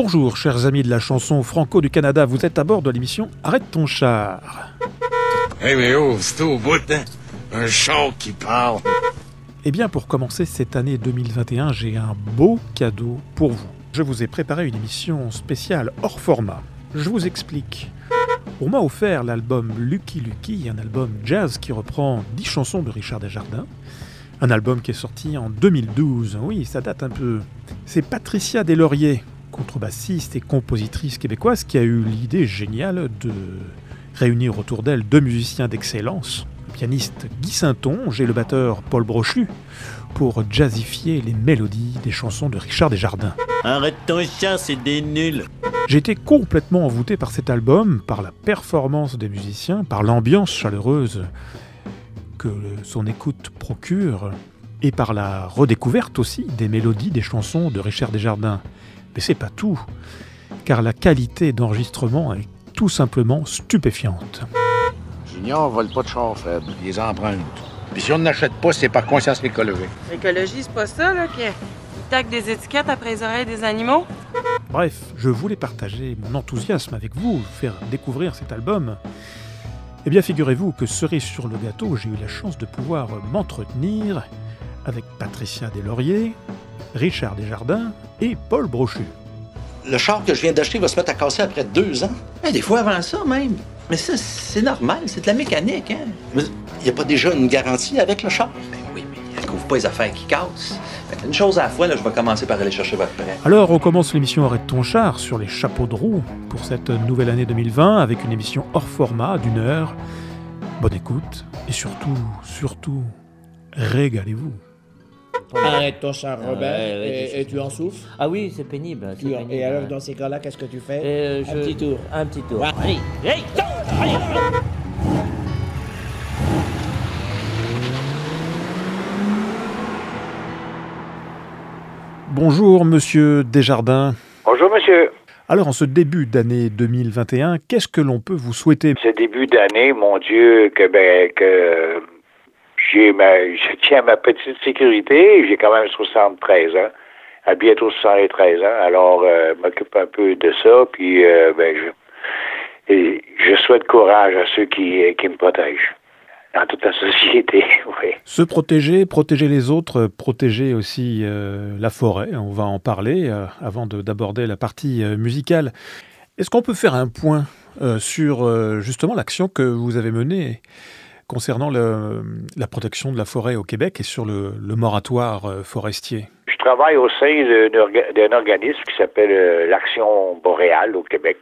Bonjour, chers amis de la chanson franco du Canada, vous êtes à bord de l'émission Arrête ton char. Eh mais oh, c'est au bout, hein? Un char qui parle. Eh bien, pour commencer cette année 2021, j'ai un beau cadeau pour vous. Je vous ai préparé une émission spéciale hors format. Je vous explique. On m'a offert l'album Lucky Lucky, un album jazz qui reprend 10 chansons de Richard Desjardins. Un album qui est sorti en 2012. Oui, ça date un peu. C'est Patricia Deslauriers, contrebassiste et compositrice québécoise, qui a eu l'idée géniale de réunir autour d'elle deux musiciens d'excellence, le pianiste Guy Saint-Onge et le batteur Paul Brochu, pour jazzifier les mélodies des chansons de Richard Desjardins. Arrête ton chat, c'est des nuls. J'ai été complètement envoûté par cet album, par la performance des musiciens, par l'ambiance chaleureuse que son écoute procure, et par la redécouverte aussi des mélodies des chansons de Richard Desjardins. Mais c'est pas tout, car la qualité d'enregistrement est tout simplement stupéfiante. Junior vole pas de char, Fred. Il les emprunte. Puis si on n'achète pas, c'est par conscience écologique. L'écologie, c'est pas ça, là, qui tac des étiquettes après les oreilles des animaux? Bref, je voulais partager mon enthousiasme avec vous, vous faire découvrir cet album. Eh bien, figurez-vous que cerise sur le gâteau, j'ai eu la chance de pouvoir m'entretenir avec Patricia Deslauriers, Richard Desjardins et Paul Brochu. Le char que je viens d'acheter va se mettre à casser après deux ans. Eh, des fois avant ça, même. Mais ça, c'est normal, c'est de la mécanique, hein? Il n'y a pas déjà une garantie avec le char? Ben oui, mais elle couvre pas les affaires qui cassent. Ben, une chose à la fois, là, je vais commencer par aller chercher votre prêt. Alors, on commence l'émission Arrête ton char sur les chapeaux de roue pour cette nouvelle année 2020 avec une émission hors format d'une heure. Bonne écoute et surtout, surtout, régalez-vous. Arrête ton char, Robert, Ouais, ouais, et, tu en souffles. Ah oui, c'est pénible. c'est Tu- pénible. et alors, dans ces cas-là, qu'est-ce que tu fais Euh, Un je- petit tour. Un petit tour. Ouais. Allez, hey, allez, allez. Bonjour, monsieur Desjardins. Bonjour, monsieur. Alors, en ce début d'année 2021, qu'est-ce que l'on peut vous souhaiter? Ce début d'année, mon Dieu, que, ben, que j'ai ma, je tiens ma petite sécurité. J'ai quand même 73 ans, à bientôt 73 ans. Alors, euh, m'occupe un peu de ça. Puis, euh, ben, je, je souhaite courage à ceux qui, qui me protègent dans toute la société. Oui. Se protéger, protéger les autres, protéger aussi euh, la forêt. On va en parler euh, avant de- d'aborder la partie euh, musicale. Est-ce qu'on peut faire un point euh, sur euh, justement l'action que vous avez menée concernant la protection de la forêt au Québec et sur le, moratoire euh, forestier? Je travaille au sein d'un orga- d'un organisme qui s'appelle euh, l'Action boréale au Québec.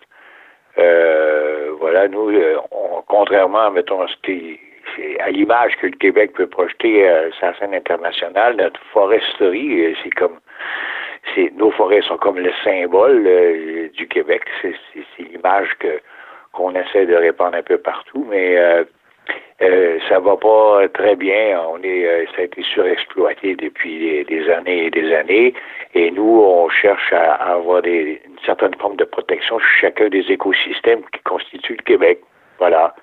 Euh, voilà, nous, on- contrairement, à, à l'image que le Québec peut projeter euh, sa scène internationale, notre foresterie, c'est comme, nos forêts sont comme le symbole du Québec. C'est l'image que qu'on essaie de répandre un peu partout, mais euh, ça va pas très bien. On est, euh, ça a été surexploité depuis des, années et des années. Et nous, on cherche à, avoir des, une certaine forme de protection sur chacun des écosystèmes qui constituent le Québec. Voilà.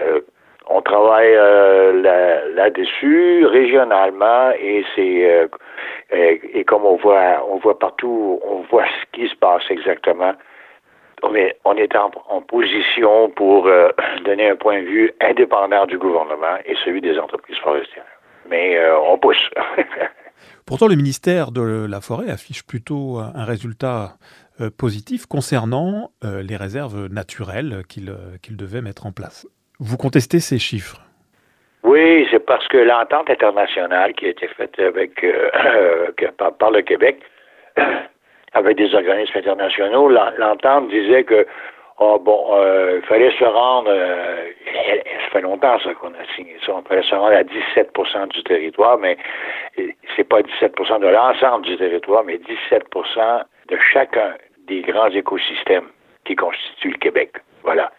Euh, on travaille euh, là- là-dessus régionalement et c'est et comme on voit on voit partout on voit ce qui se passe exactement on est, on est en, en position pour euh, donner un point de vue indépendant du gouvernement et celui des entreprises forestières. Mais euh, on pousse. Pourtant, le ministère de la Forêt affiche plutôt un résultat euh, positif concernant les réserves naturelles qu'il devait mettre en place. Vous contestez ces chiffres? Oui, c'est parce que l'entente internationale qui a été faite avec par le Québec avec des organismes internationaux, l'en- l'entente disait que oh, bon, euh, fallait se rendre, euh, ça fait longtemps ça qu'on a signé ça, on fallait se rendre à 17% du territoire, mais euh, c'est pas 17% de l'ensemble du territoire, mais 17% de chacun des grands écosystèmes qui constituent le Québec. Voilà.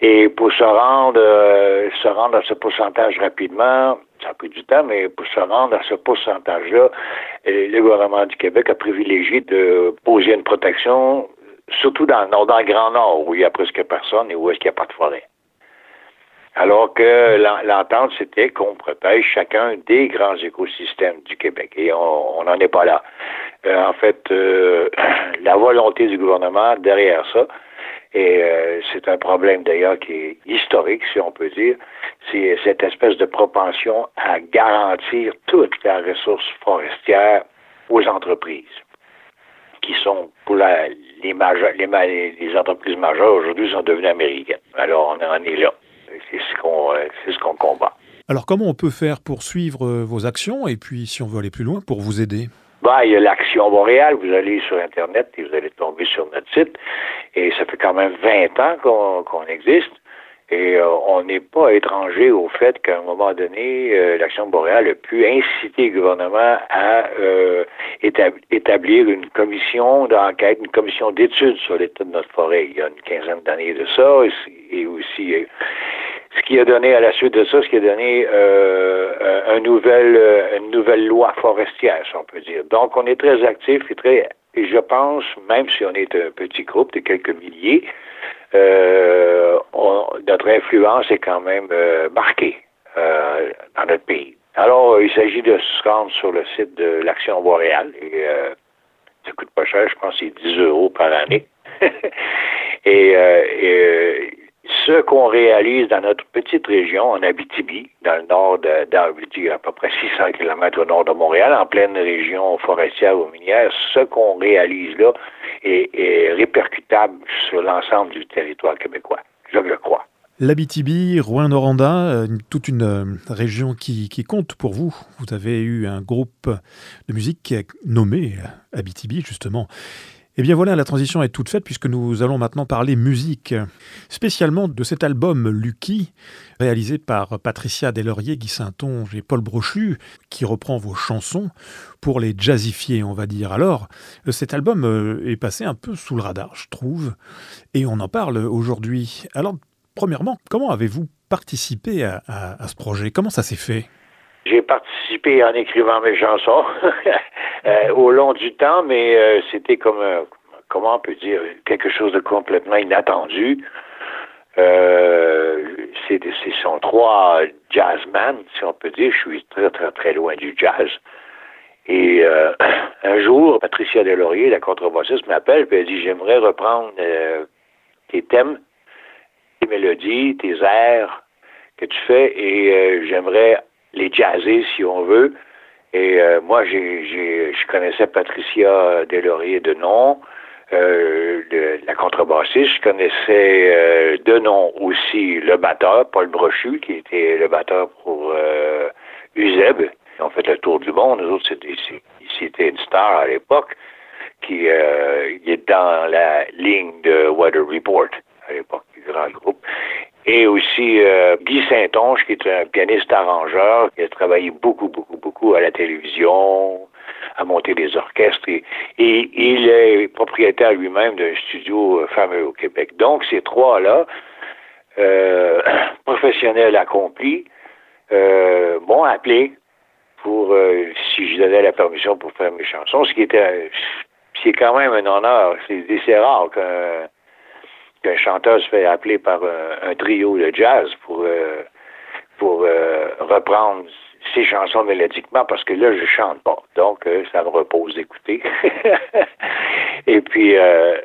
Et pour se rendre, euh, se rendre à ce pourcentage rapidement, ça a pris du temps, mais pour se rendre à ce pourcentage-là, euh, le gouvernement du Québec a privilégié de poser une protection, surtout dans le nord, dans le Grand Nord, où il y a presque personne et où est-ce qu'il n'y a pas de forêt. Alors que l'en- l'entente, c'était qu'on protège chacun des grands écosystèmes du Québec. Et on n'en est pas là. euh, en fait, euh, la volonté du gouvernement derrière ça. Et euh, c'est un problème d'ailleurs qui est historique, si on peut dire. C'est cette espèce de propension à garantir toute la ressource forestière aux entreprises, qui sont pour la, les, majeures, les, les entreprises majeures aujourd'hui sont devenues américaines. Alors on en est là. C'est ce qu'on euh, c'est ce qu'on combat. Alors comment on peut faire pour suivre euh, vos actions? Et puis si on veut aller plus loin pour vous aider? Il y a l'Action Boréale. Vous allez sur Internet et vous allez tomber sur notre site. Et ça fait quand même 20 ans qu'on existe. Et euh, on n'est pas étranger au fait qu'à un moment donné, euh, l'Action Boréale a pu inciter le gouvernement à euh, étab- établir une commission d'enquête, une commission d'études sur l'état de notre forêt. Il y a une quinzaine d'années de ça. Et, aussi, ce qui a donné à la suite de ça, ce qui a donné euh, un, un nouvel, euh, une nouvelle loi forestière, si on peut dire. Donc, on est très actifs et très, et je pense, même si on est un petit groupe de quelques milliers, euh, on- notre influence est quand même euh, marquée euh, dans notre pays. Alors, euh, il s'agit de se rendre sur le site de l'Action Boréale et euh, ça coûte pas cher, je pense c'est 10 euros par année. et euh, et, euh, ce qu'on réalise dans notre petite région, en Abitibi, dans le nord d'Abitibi, à peu près 600 km au nord de Montréal, en pleine région forestière ou minière, ce qu'on réalise là est, répercutable sur l'ensemble du territoire québécois. Je le crois. L'Abitibi, Rouen-Noranda, euh, toute une euh, région qui, compte pour vous. Vous avez eu un groupe de musique nommé euh, Abitibi, justement. Eh bien voilà, la transition est toute faite puisque nous allons maintenant parler musique, spécialement de cet album Lucky, réalisé par Patricia Delaurier, Guy Saint-Onge et Paul Brochu, qui reprend vos chansons pour les jazzifier, on va dire. Alors, cet album euh, est passé un peu sous le radar, je trouve, et on en parle aujourd'hui. Alors, Premièrement, comment avez-vous participé à ce projet? Comment ça s'est fait? J'ai participé en écrivant mes chansons euh, au long du temps, mais euh, c'était comme, un- comment on peut dire, quelque chose de complètement inattendu. Euh, c'est ce sont trois jazzmen, si on peut dire. Je suis très, très, très loin du jazz. Et euh, un jour, Patricia Delaurier, la contrebassiste, m'appelle et elle dit J'aimerais reprendre euh, tes thèmes, tes mélodies, tes airs que tu fais et euh, j'aimerais les jazzer si on veut. Et euh, moi, j'ai, je connaissais Patricia Delaurier de nom, euh, de, la contrebassiste. Je connaissais euh, de nom aussi le batteur, Paul Brochu, qui était le batteur pour euh, Uzeb. Ils ont fait le tour du monde. Nous autres, c'était, c'était une star à l'époque qui euh, est dans la ligne de Weather Report à l'époque, du grand groupe. Et aussi euh, Guy Saint-Onge, qui est un pianiste arrangeur, qui a travaillé beaucoup, beaucoup, beaucoup à la télévision, à monter des orchestres. Et, et il est propriétaire lui-même d'un studio euh, fameux au Québec. Donc, ces trois-là, euh, professionnels accomplis, euh, m'ont appelé pour euh, si je donnais la permission pour faire mes chansons, ce qui était un- c'est quand même un honneur. C'est rare qu'un qu'un chanteur se fait appeler par un, un trio de jazz pour euh, pour euh, reprendre ses chansons mélodiquement parce que là je chante pas. Donc euh, ça me repose d'écouter. Et puis euh,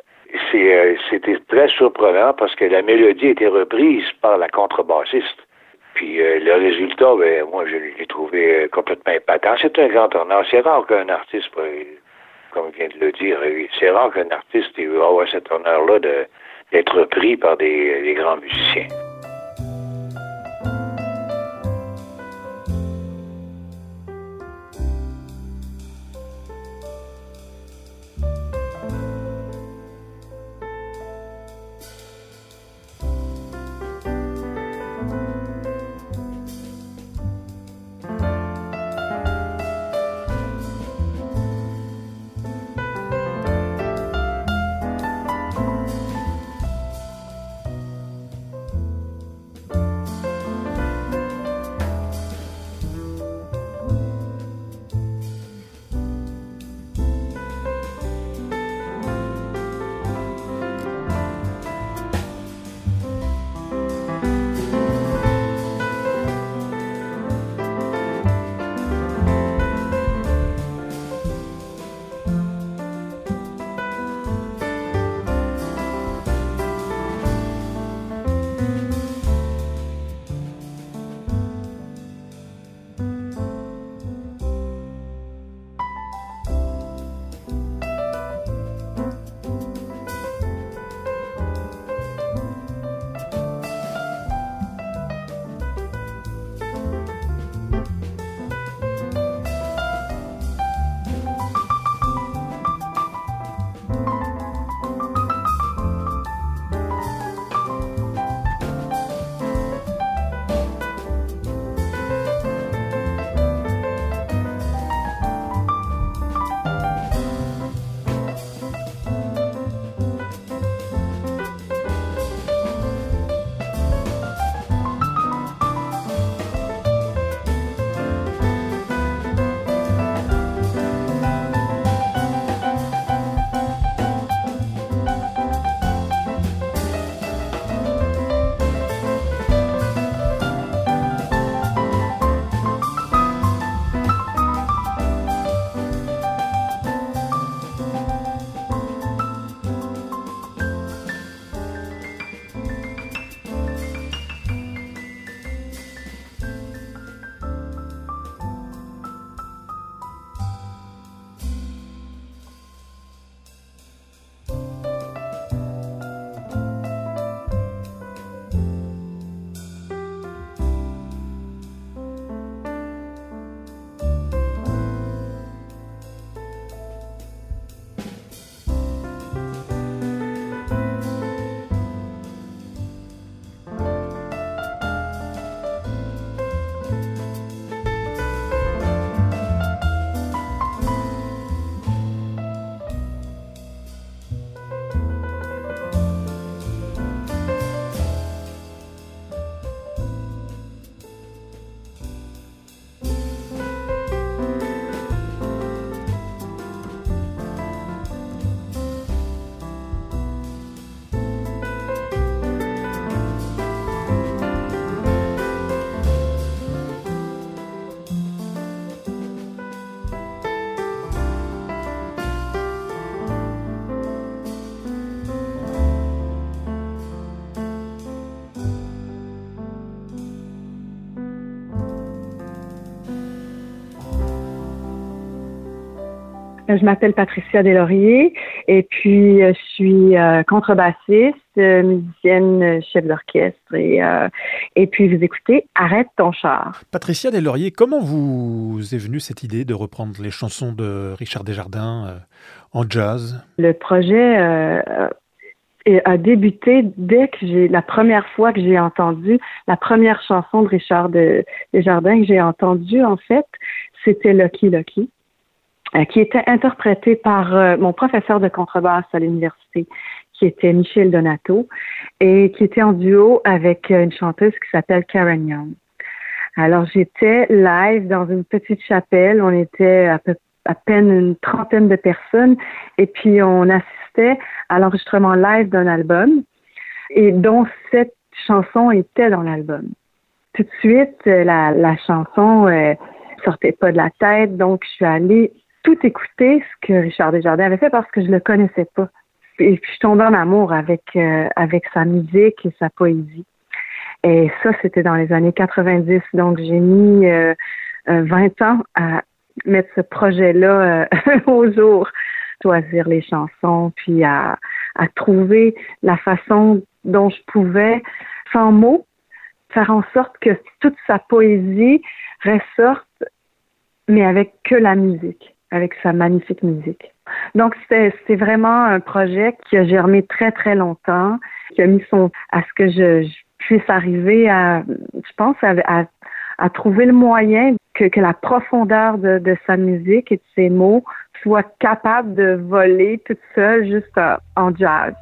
euh, c'était très surprenant parce que la mélodie était reprise par la contrebassiste. Puis euh, le résultat, ben, moi, je l'ai trouvé euh, complètement épatant. C'est un grand honneur. C'est rare qu'un artiste, euh, comme vient de le dire, euh, c'est rare qu'un artiste ait avoir cet honneur-là de, d'être pris par des, des grands musiciens. Je m'appelle Patricia Deslauriers et puis euh, je suis euh, contrebassiste, euh, musicienne, chef d'orchestre et, et puis vous écoutez Arrête ton char. Patricia Deslauriers, comment vous est venue cette idée de reprendre les chansons de Richard Desjardins en jazz? Le projet euh, a débuté dès que j'ai la première fois que j'ai entendu la première chanson de Richard de, Desjardins que j'ai entendue en fait, c'était Lucky Lucky. Euh, qui était interprétée par euh, mon professeur de contrebasse à l'université, qui était Michel Donato, et qui était en duo avec euh, une chanteuse qui s'appelle Karen Young. Alors j'étais live dans une petite chapelle, on était à peine une trentaine de personnes, et puis on assistait à l'enregistrement live d'un album, et dont cette chanson était dans l'album. Tout de suite, la, la chanson euh, sortait pas de la tête, donc je suis allée tout écouter ce que Richard Desjardins avait fait parce que je le connaissais pas. Et puis je tombais en amour avec euh, avec sa musique et sa poésie. Et ça, c'était dans les années 90. Donc j'ai mis euh, euh, 20 ans à mettre ce projet-là euh, au jour, choisir les chansons, puis à, à trouver la façon dont je pouvais, sans mots, faire en sorte que toute sa poésie ressorte, mais avec que la musique, avec sa magnifique musique. Donc, c'était vraiment un projet qui a germé très, très longtemps, qui a mis son, à ce que je, puisse arriver à, je pense, à, à, trouver le moyen que, que la profondeur de, de sa musique et de ses mots soit capable de voler toute seule juste en jazz.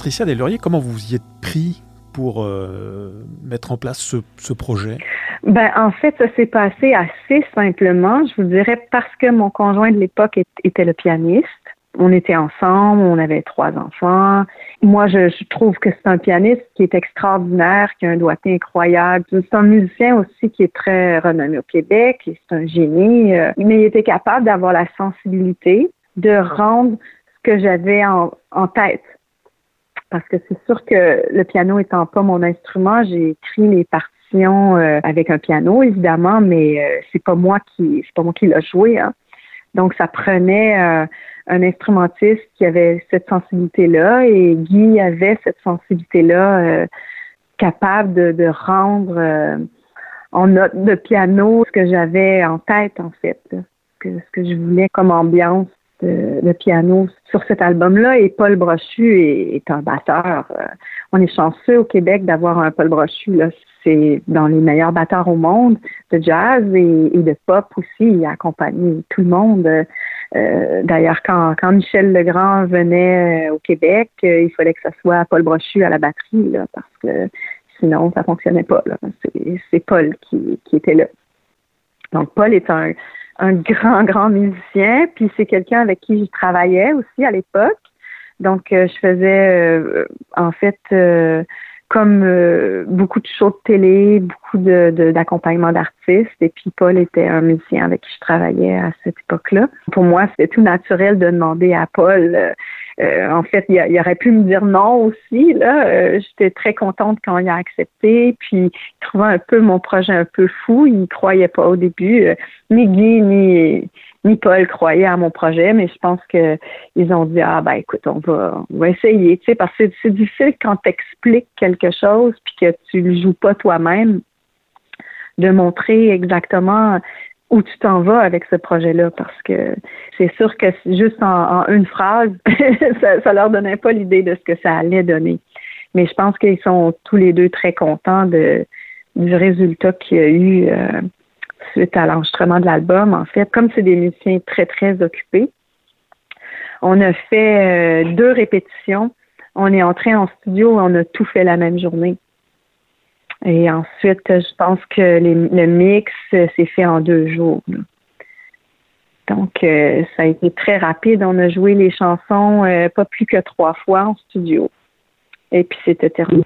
Patricia Delaurier, comment vous y êtes pris pour euh, mettre en place ce, projet? Ben, en fait, ça s'est passé assez simplement, je vous dirais, parce que mon conjoint de l'époque était le pianiste. On était ensemble, on avait trois enfants. Moi, je, trouve que c'est un pianiste qui est extraordinaire, qui a un doigté incroyable. C'est un musicien aussi qui est très renommé au Québec, c'est un génie, euh, mais il était capable d'avoir la sensibilité de rendre ce que j'avais en tête. Parce que c'est sûr que le piano étant pas mon instrument, j'ai écrit les partitions euh, avec un piano, évidemment, mais euh, c'est pas moi qui c'est pas moi qui l'a joué. Hein. Donc, ça prenait euh, un instrumentiste qui avait cette sensibilité-là et Guy avait cette sensibilité-là euh, capable de, de rendre euh, en note de piano ce que j'avais en tête, en fait, que, ce que je voulais comme ambiance de piano sur cet album-là. Et Paul Brochu est, un batteur. Euh, on est chanceux au Québec d'avoir un Paul Brochu. Là. C'est dans les meilleurs batteurs au monde de jazz et, de pop aussi. Il a accompagné tout le monde. Euh, D'ailleurs, quand, quand Michel Legrand venait euh, au Québec, euh, il fallait que ce soit Paul Brochu à la batterie, parce que sinon, ça fonctionnait pas. C'est Paul qui était là. Donc, Paul est un, un grand, grand musicien, puis c'est quelqu'un avec qui je travaillais aussi à l'époque. Donc, euh, je faisais, euh, en fait, euh, comme euh, beaucoup de shows de télé, beaucoup de d'accompagnement d'artistes. Et puis Paul était un musicien avec qui je travaillais à cette époque-là. Pour moi, c'était tout naturel de demander à Paul. euh, euh, en fait, il, aurait pu me dire non aussi. Là, Euh, j'étais très contente quand il a accepté. Puis il trouvait un peu mon projet un peu fou. Il croyait pas au début. Euh, ni Guy ni Paul croyaient à mon projet, mais je pense que ils ont dit ah ben écoute on va on va essayer, tu sais parce que c'est- difficile quand tu expliques quelque chose puis que tu le joues pas toi-même de montrer exactement où tu t'en vas avec ce projet-là parce que c'est sûr que juste en, en une phrase ça, ça leur donnait pas l'idée de ce que ça allait donner. Mais je pense qu'ils sont tous les deux très contents de du résultat qu'il y a eu euh, suite à l'enregistrement de l'album. En fait, comme c'est des musiciens très, très occupés, on a fait euh, deux répétitions. On est entré en studio et on a tout fait la même journée. Et ensuite, je pense que le mix euh, s'est fait en deux jours. Donc, euh, ça a été très rapide. On a joué les chansons euh, pas plus que trois fois en studio. Et puis, c'était terminé.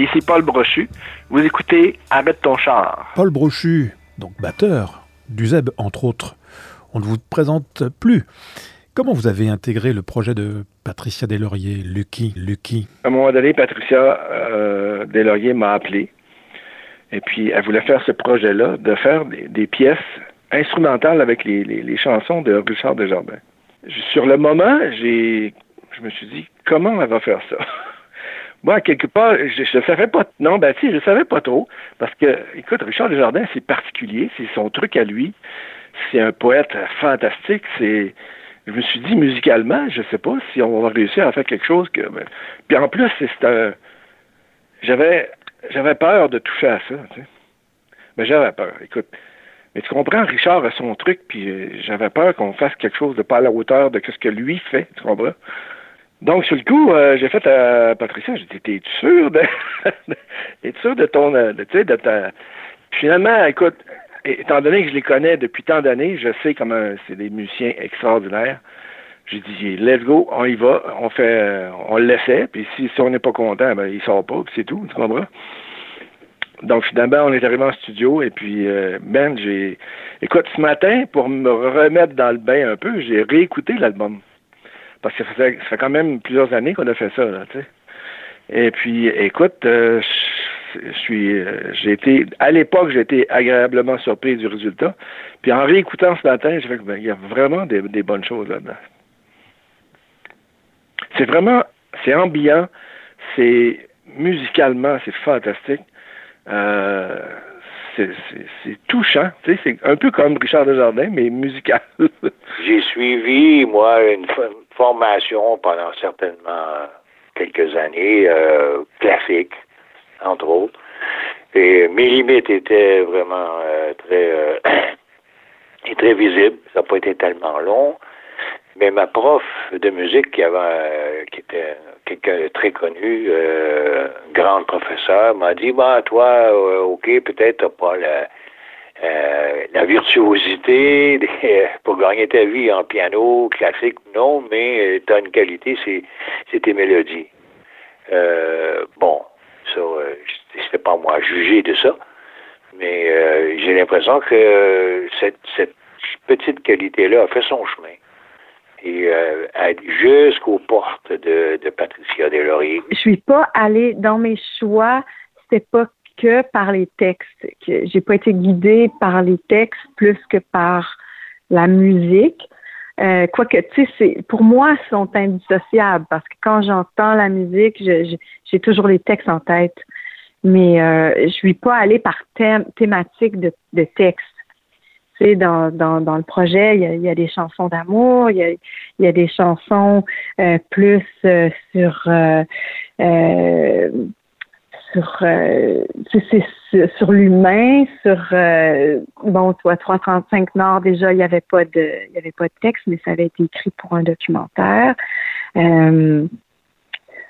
Ici Paul Brochu. Vous écoutez Arrête ton char. Paul Brochu, donc batteur du ZEB entre autres. On ne vous présente plus. Comment vous avez intégré le projet de Patricia Deslauriers, Lucky, Lucky? À un moment donné, Patricia euh, Deslauriers m'a appelé. Et puis, elle voulait faire ce projet-là, de faire des, des pièces instrumentales avec les, les, les, chansons de Richard Desjardins. Sur le moment, j'ai, je me suis dit, comment elle va faire ça? Moi, quelque part, je ne savais pas. Non, ben si, je savais pas trop. Parce que, écoute, Richard Desjardins, c'est particulier, c'est son truc à lui. C'est un poète fantastique. C'est. Je me suis dit musicalement, je sais pas si on va réussir à faire quelque chose que. Ben, puis en plus, c'est un. J'avais j'avais peur de toucher à ça. Tu sais. Mais j'avais peur. Écoute. Mais tu comprends, Richard a son truc, puis j'avais peur qu'on fasse quelque chose de pas à la hauteur de ce que lui fait. Tu comprends? Donc, sur le coup, euh, j'ai fait à Patricia, j'ai dit, t'es sûr de, t'es sûr de ton, de, tu sais, de ta... Finalement, écoute, étant donné que je les connais depuis tant d'années, je sais comment c'est des musiciens extraordinaires. J'ai dit, let's go, on y va, on fait, on l'essaie, puis si, si on n'est pas content, ben, il sort pas, puis c'est tout, tu comprends? Donc, finalement, on est arrivé en studio, et puis, euh, Ben, j'ai, écoute, ce matin, pour me remettre dans le bain un peu, j'ai réécouté l'album. Parce que ça fait, quand même plusieurs années qu'on a fait ça, là, tu sais. Et puis, écoute, euh, je suis, euh, j'ai été, à l'époque, j'ai été agréablement surpris du résultat. Puis en réécoutant ce matin, j'ai fait que ben, il y a vraiment des, bonnes choses là-dedans. C'est vraiment, c'est ambiant, c'est musicalement, c'est fantastique. Euh, c'est touchant. C'est un peu comme Richard Desjardins, mais musical. J'ai suivi, moi, une formation pendant certainement quelques années, euh, classique, entre autres. Et mes limites étaient vraiment euh, très, euh, très visibles. Ça n'a pas été tellement long. Mais ma prof de musique, qui, avait, qui était quelqu'un de très connu, euh, grande professeur, m'a dit, bah, toi, euh, OK, peut-être t'as pas la, euh, la virtuosité pour gagner ta vie en piano classique, non, mais tu as une qualité, c'est, tes mélodies. bon, ça, c'était pas moi à juger de ça, mais j'ai l'impression que cette, cette petite qualité-là a fait son chemin et euh, jusqu'aux portes de, Patricia Deslauriers. Je suis pas allée dans mes choix, c'était pas que par les textes. que J'ai pas été guidée par les textes plus que par la musique. Euh, Quoique, tu sais, pour moi, ils sont indissociables parce que quand j'entends la musique, j'ai toujours les textes en tête. Mais euh, je suis pas allée par thème, thématique de, de texte dans, dans, dans le projet, il y a, des chansons d'amour, il y a, il y a des chansons euh, plus euh, sur sur euh, c'est sur l'humain, sur bon toi 335 Nord déjà il y avait pas de il y avait pas de texte mais ça avait été écrit pour un documentaire.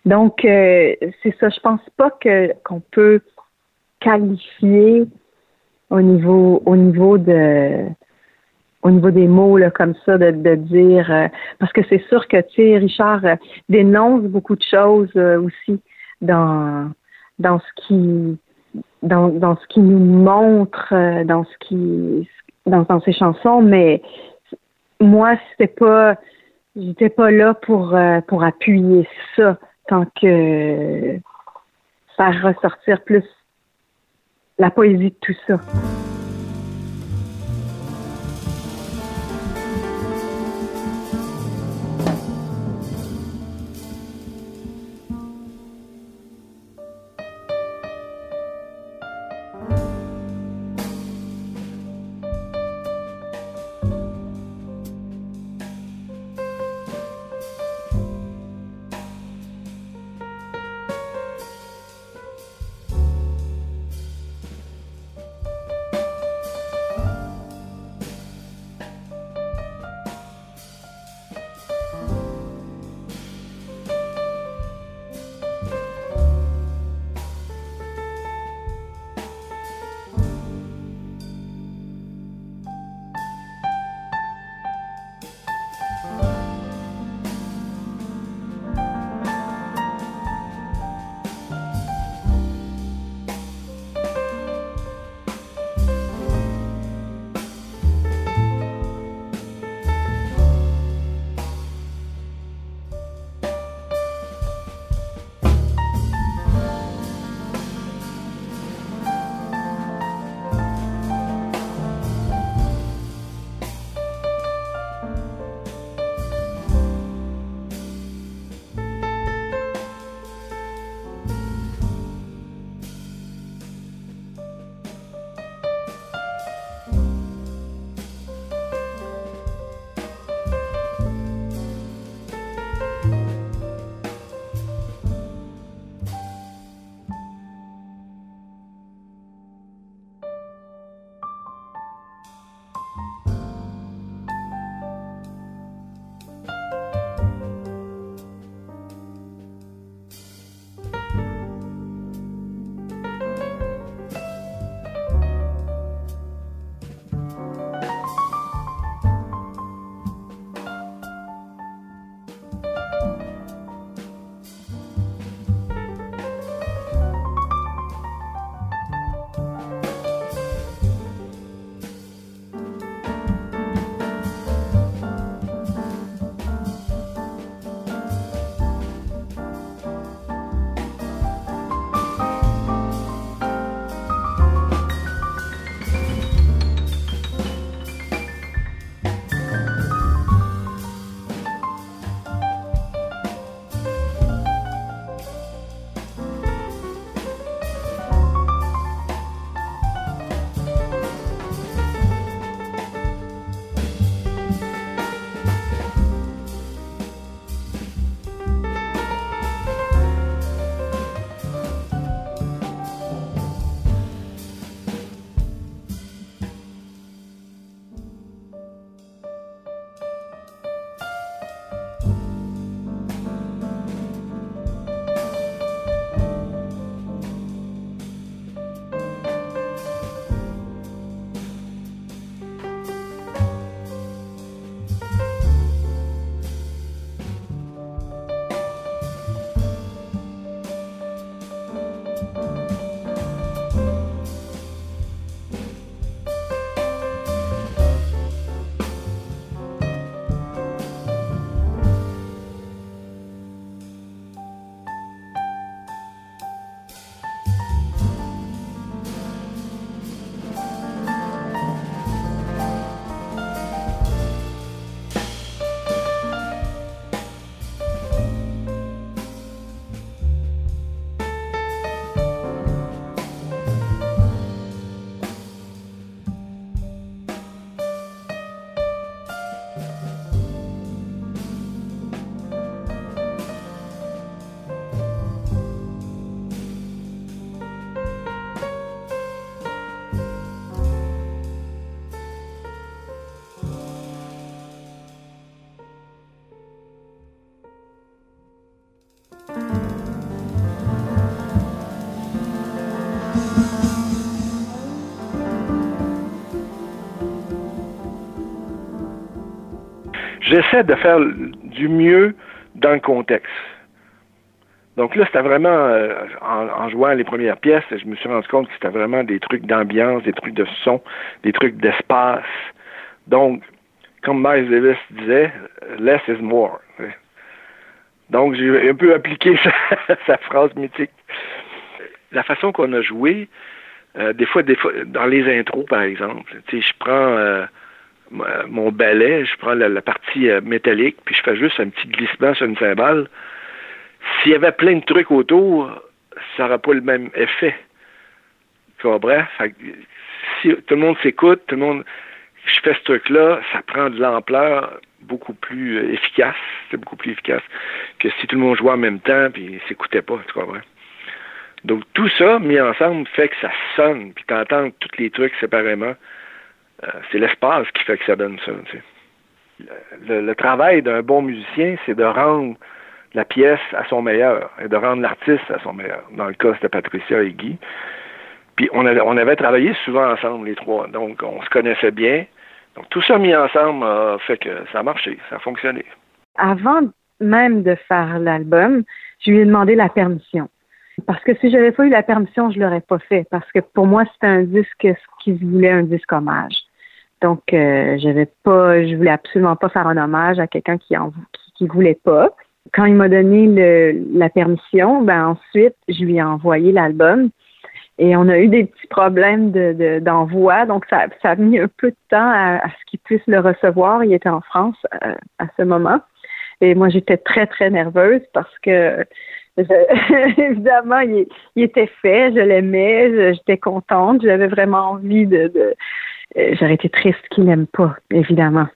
donc c'est ça, je pense pas que qu'on peut qualifier au niveau au niveau de au niveau des mots là, comme ça de, de dire euh, parce que c'est sûr que tu sais Richard euh, dénonce beaucoup de choses euh, aussi dans dans ce qui dans, dans ce qui nous montre dans ce qui dans, dans ses chansons mais moi c'était pas j'étais pas là pour pour appuyer ça tant que faire ressortir plus la poésie de tout ça. J'essaie de faire du mieux dans le contexte. Donc là, c'était vraiment, euh, en, jouant les premières pièces, je me suis rendu compte que c'était vraiment des trucs d'ambiance, des trucs de son, des trucs d'espace. Donc, comme Miles Davis disait, less is more. Donc, j'ai un peu appliqué sa, sa, phrase mythique. La façon qu'on a joué, euh, des fois, des fois, dans les intros, par exemple, je prends euh, mon balai, je prends la, partie euh, métallique, puis je fais juste un petit glissement sur une cymbale. S'il y avait plein de trucs autour, ça n'aurait pas le même effet. Tu bref, si tout le monde s'écoute, tout le monde je fais ce truc-là, ça prend de l'ampleur beaucoup plus euh, efficace. C'est beaucoup plus efficace que si tout le monde jouait en même temps puis s'écoutait pas, tu comprends? Donc tout ça mis ensemble fait que ça sonne, puis t'entends tous les trucs séparément. Euh, c'est l'espace qui fait que ça donne ça. Le, travail d'un bon musicien, c'est de rendre la pièce à son meilleur et de rendre l'artiste à son meilleur. Dans le cas, c'était Patricia et Guy. Puis on avait, on avait travaillé souvent ensemble, les trois. Donc, on se connaissait bien. Donc, tout ça mis ensemble a fait que ça a marché, ça a fonctionné. Avant même de faire l'album, je lui ai demandé la permission. Parce que si j'avais pas eu la permission, je l'aurais pas fait. Parce que pour moi, c'était un disque qui voulait un disque hommage. Donc, euh, j'avais pas, je voulais absolument pas faire un hommage à quelqu'un qui en qui, qui voulait pas. Quand il m'a donné le, la permission, ben ensuite, je lui ai envoyé l'album. Et on a eu des petits problèmes d'envoi, de, donc ça, ça, a mis un peu de temps à, à ce qu'il puisse le recevoir. Il était en France à, à ce moment. Et moi, j'étais très, très nerveuse parce que, je, évidemment, il, il, était fait, je l'aimais, j'étais contente, j'avais vraiment envie de... de J'aurais été triste qu'il n'aime pas, évidemment.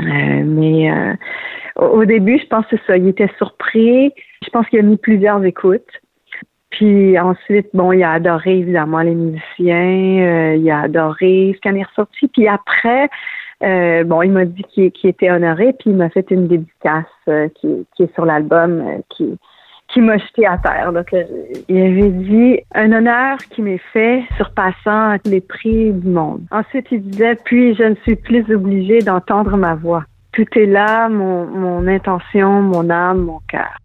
Euh, mais euh, au début, je pense que ça, il était surpris. Je pense qu'il a mis plusieurs écoutes. Puis ensuite, bon, il a adoré évidemment les musiciens, euh, il a adoré ce qu'on est ressorti. Puis après, euh, bon, il m'a dit qu'il qu était honoré, puis il m'a fait une dédicace euh, qui, est sur l'album, euh, qui, qui m'a jeté à terre. Donc, il avait dit un honneur qui m'est fait surpassant les prix du monde. Ensuite, il disait puis je ne suis plus obligé d'entendre ma voix. Tout est là, mon, mon intention, mon âme, mon cœur.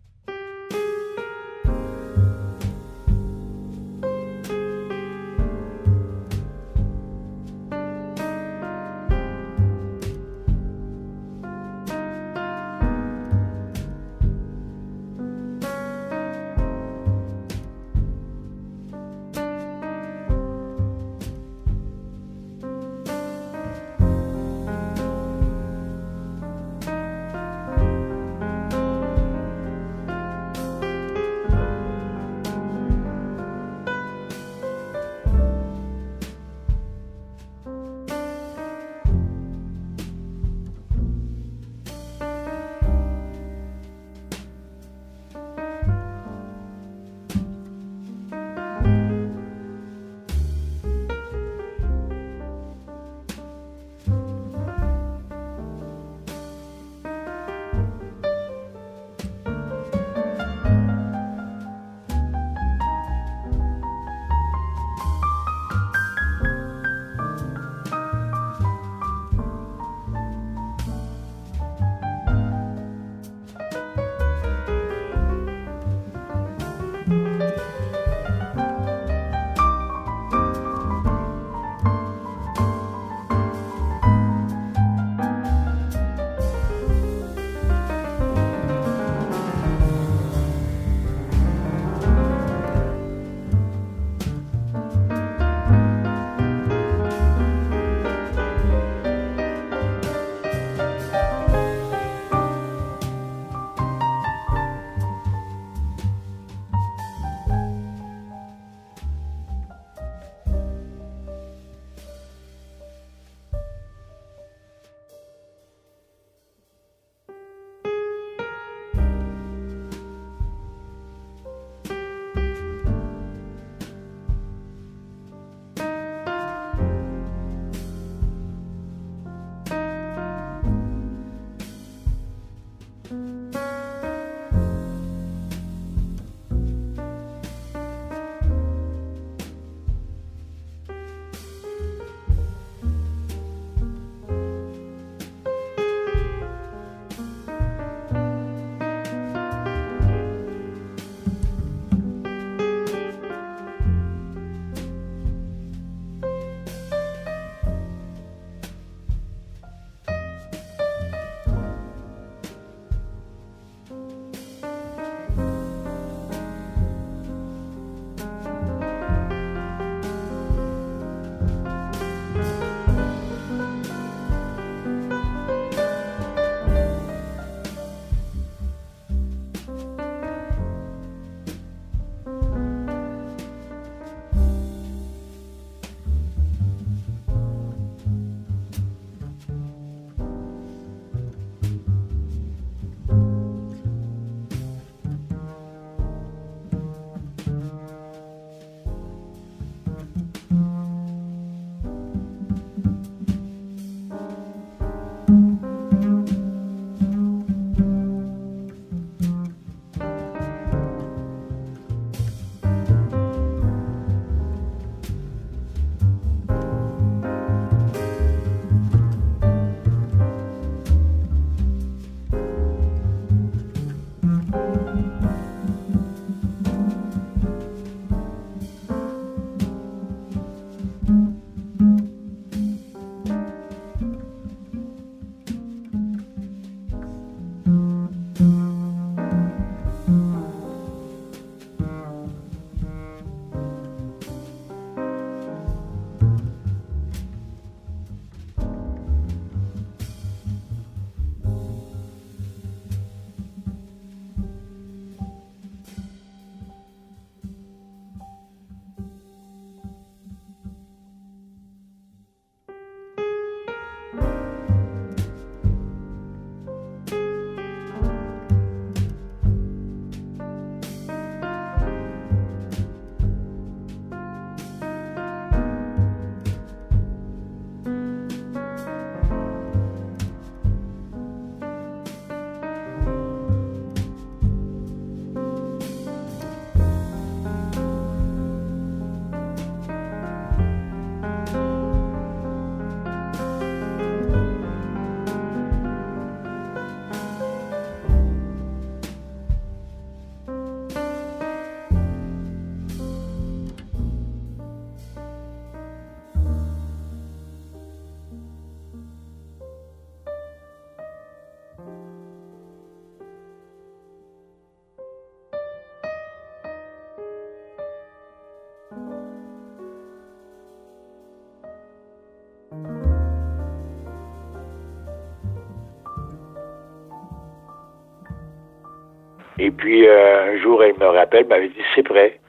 Et puis, euh, un jour, elle me rappelle, m'avait dit, c'est prêt.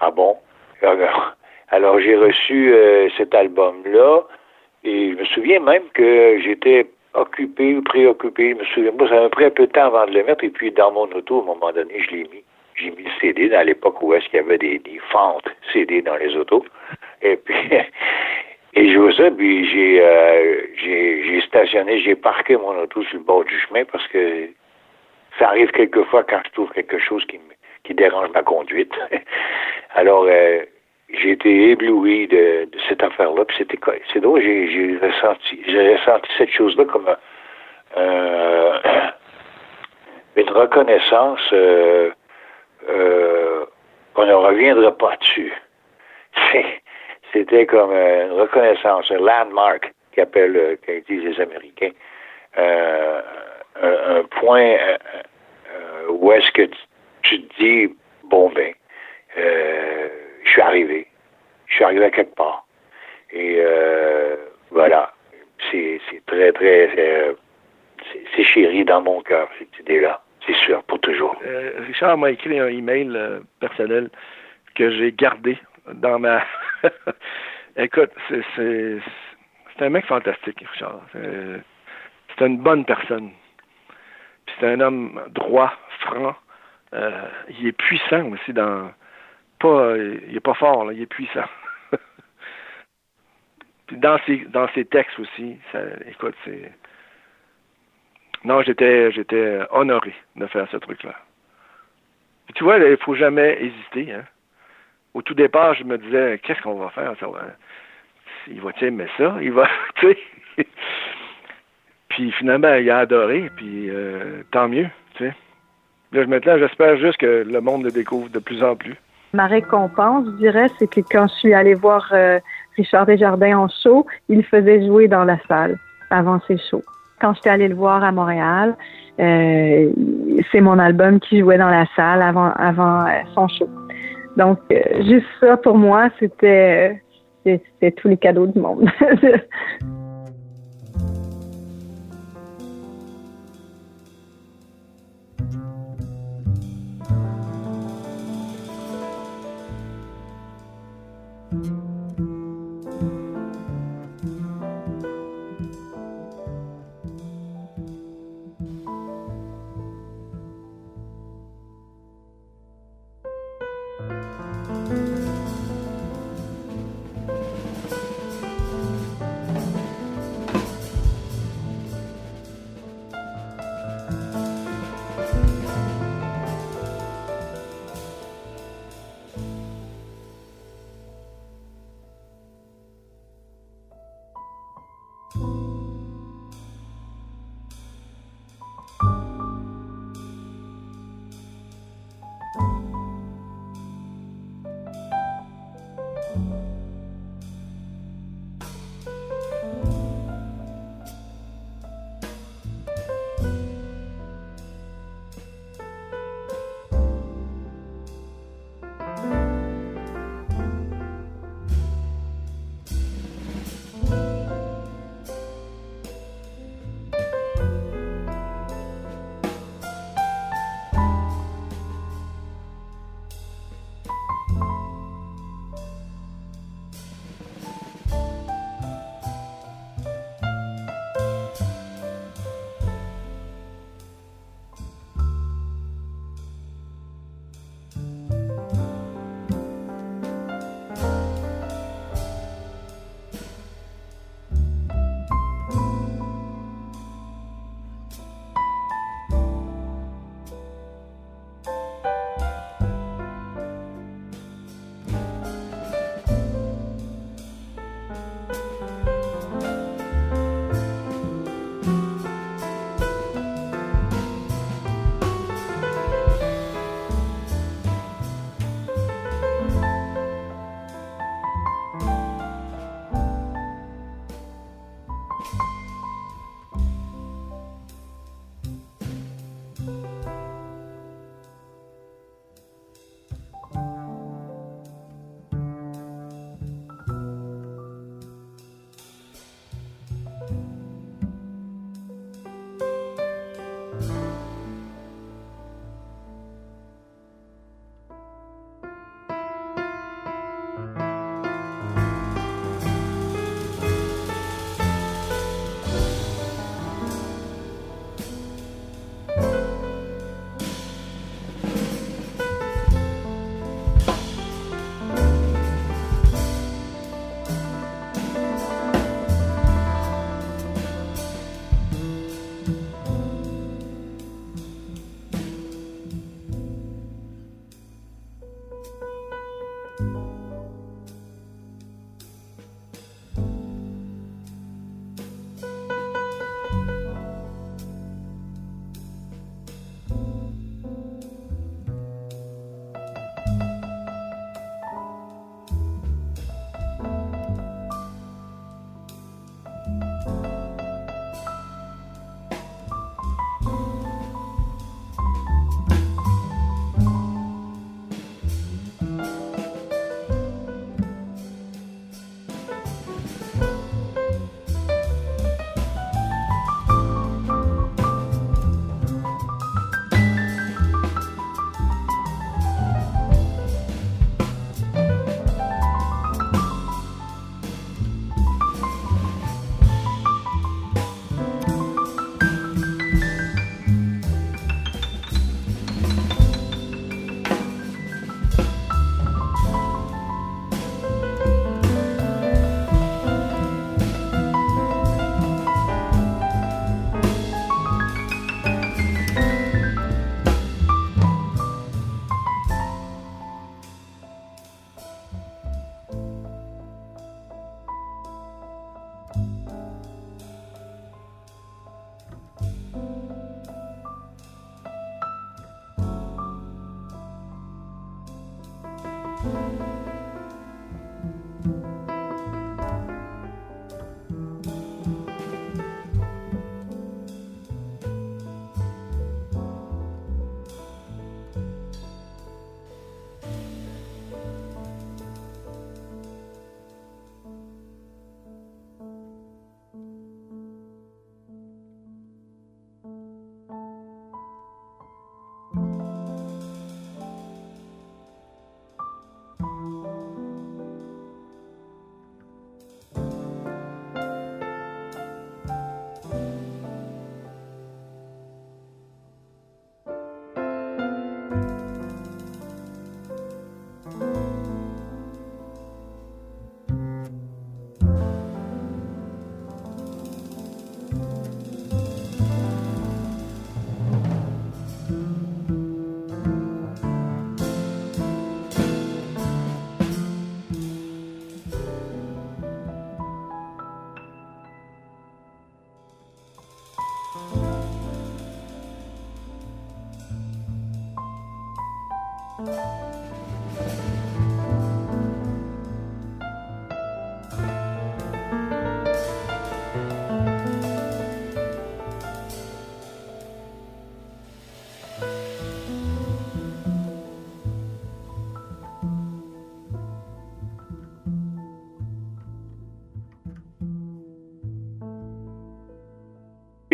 Ah bon? Alors, j'ai reçu euh, cet album-là, et je me souviens même que j'étais occupé ou préoccupé. Je me souviens, moi, ça m'a pris un peu de temps avant de le mettre, et puis dans mon auto, à un moment donné, je l'ai mis. J'ai mis le CD dans l'époque où est-ce qu'il y avait des, fentes CD dans les autos. Et puis, et je vois ça, puis j'ai, euh, j'ai, j'ai stationné, j'ai parqué mon auto sur le bord du chemin parce que ça arrive quelquefois quand je trouve quelque chose qui, qui dérange ma conduite. Alors, euh, j'ai été ébloui de, de cette affaire-là. Puis c'était? C'est drôle, j'ai, j'ai ressenti, j'ai ressenti cette chose-là comme un- une reconnaissance. euh, euh, ne reviendra pas dessus. C'est- C'était comme euh, une reconnaissance, un landmark qu'appellent, euh, qu'ils disent les Américains, Euh, un, point euh, euh, où est-ce que tu, te dis, bon ben, euh, je suis arrivé, je suis arrivé à quelque part. Et voilà, c'est très, très, c'est- chéri dans mon cœur, cette idée-là, c'est sûr, pour toujours. Richard m'a écrit un email personnel que j'ai gardé dans ma. Écoute, c'est un mec fantastique, Richard. C'est une bonne personne. C'est un homme droit, franc. Euh, il est puissant aussi dans. Pas, il est pas fort, là, il est puissant. Puis dans ses dans textes aussi, écoute, c'est. Non, j'étais j'étais honoré de faire ce truc-là. Tu vois, il faut jamais hésiter. Hein. Au tout départ, je me disais, qu'est-ce qu'on va faire? Va... Il va-tu aimer ça? Il va, tu sais. Puis finalement, il a adoré, puis euh, tant mieux, tu sais. Là, je- maintenant, j'espère juste que le monde le découvre de plus en plus. Ma récompense, je dirais, c'est que quand je suis allée voir euh, Richard Desjardins en show, il faisait jouer dans la salle avant ses shows. Quand j'étais allée le voir à Montréal, euh, c'est mon album qui jouait dans la salle avant, avant son show. Donc, juste ça, pour moi, c'était c'était tous les cadeaux du monde.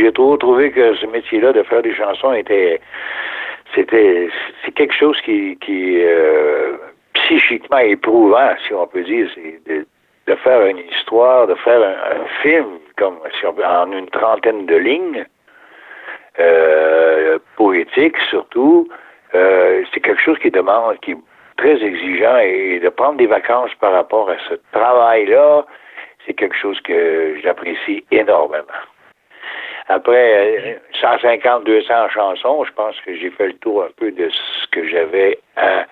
J'ai toujours trouvé que ce métier-là de faire des chansons était c'était c'est quelque chose qui qui euh, psychiquement éprouvant, si on peut dire, de, de faire une histoire, de faire un, film comme en une trentaine de lignes, euh, poétique surtout. Euh, c'est quelque chose qui demande, qui est très exigeant et de prendre des vacances par rapport à ce travail-là, c'est quelque chose que j'apprécie énormément. Après euh, 150, 200 chansons, je pense que j'ai fait le tour un peu de ce que j'avais à,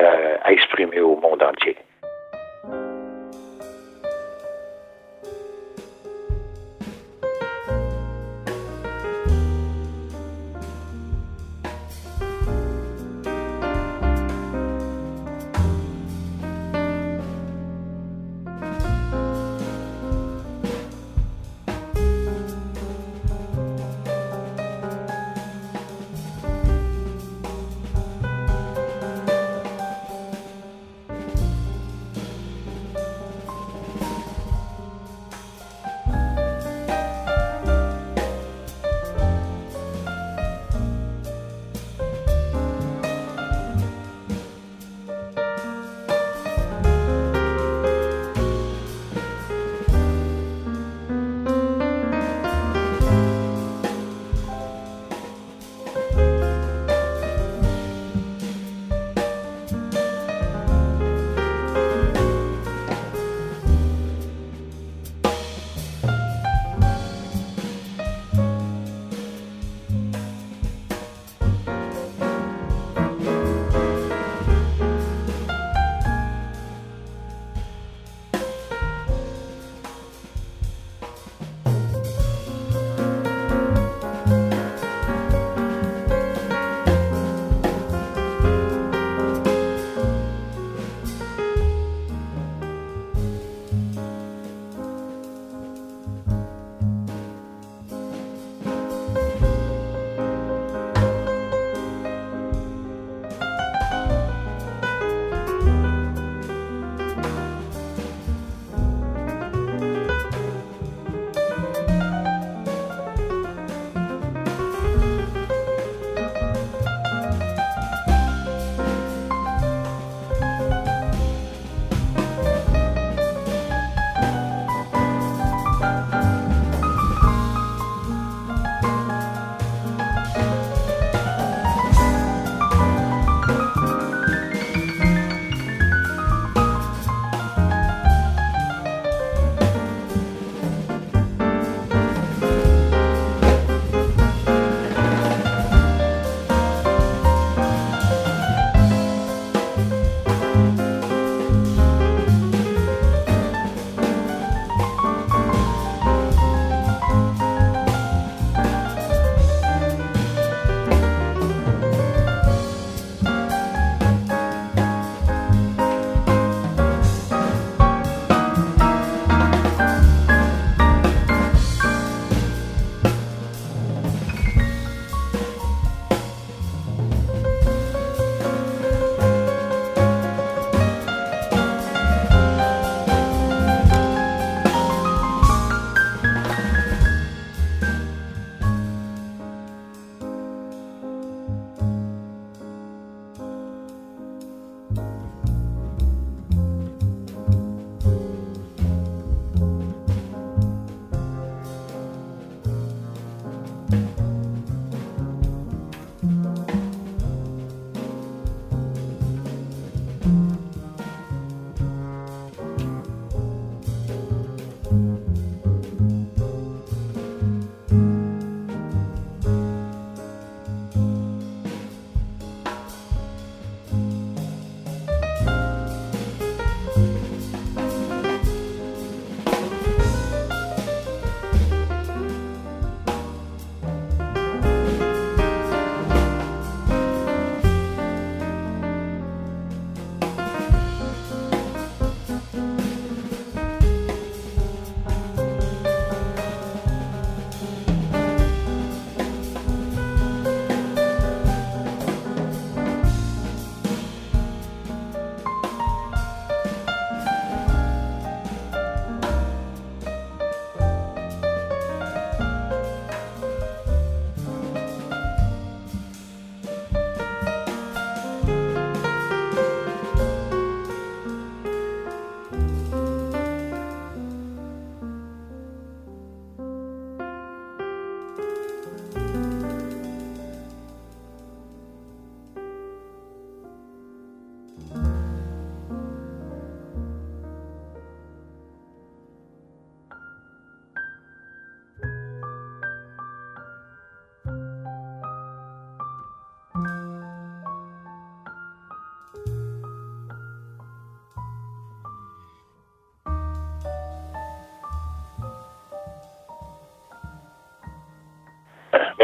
euh, à exprimer au monde entier.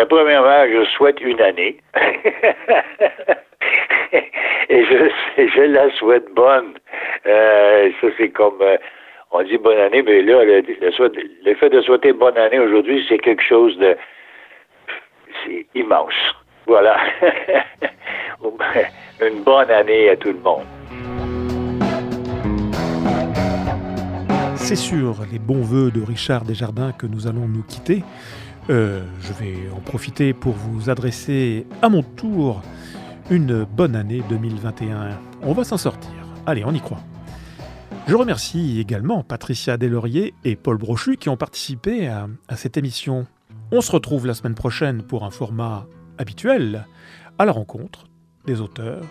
Ben, premièrement, je souhaite une année. Et je, la souhaite bonne. Euh, ça, c'est comme... euh, on dit bonne année, mais là, le, le fait de souhaiter bonne année aujourd'hui, c'est quelque chose de... C'est immense. Voilà. une bonne année à tout le monde. C'est sur les bons voeux de Richard Desjardins que nous allons nous quitter. Euh, je vais en profiter pour vous adresser à mon tour une bonne année 2021. On va s'en sortir. Allez, on y croit. Je remercie également Patricia Delaurier et Paul Brochu qui ont participé à cette émission. On se retrouve la semaine prochaine pour un format habituel à la rencontre des auteurs,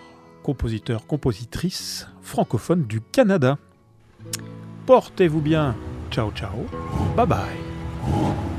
compositeurs, compositrices francophones du Canada. Portez-vous bien. Ciao ciao. Bye bye.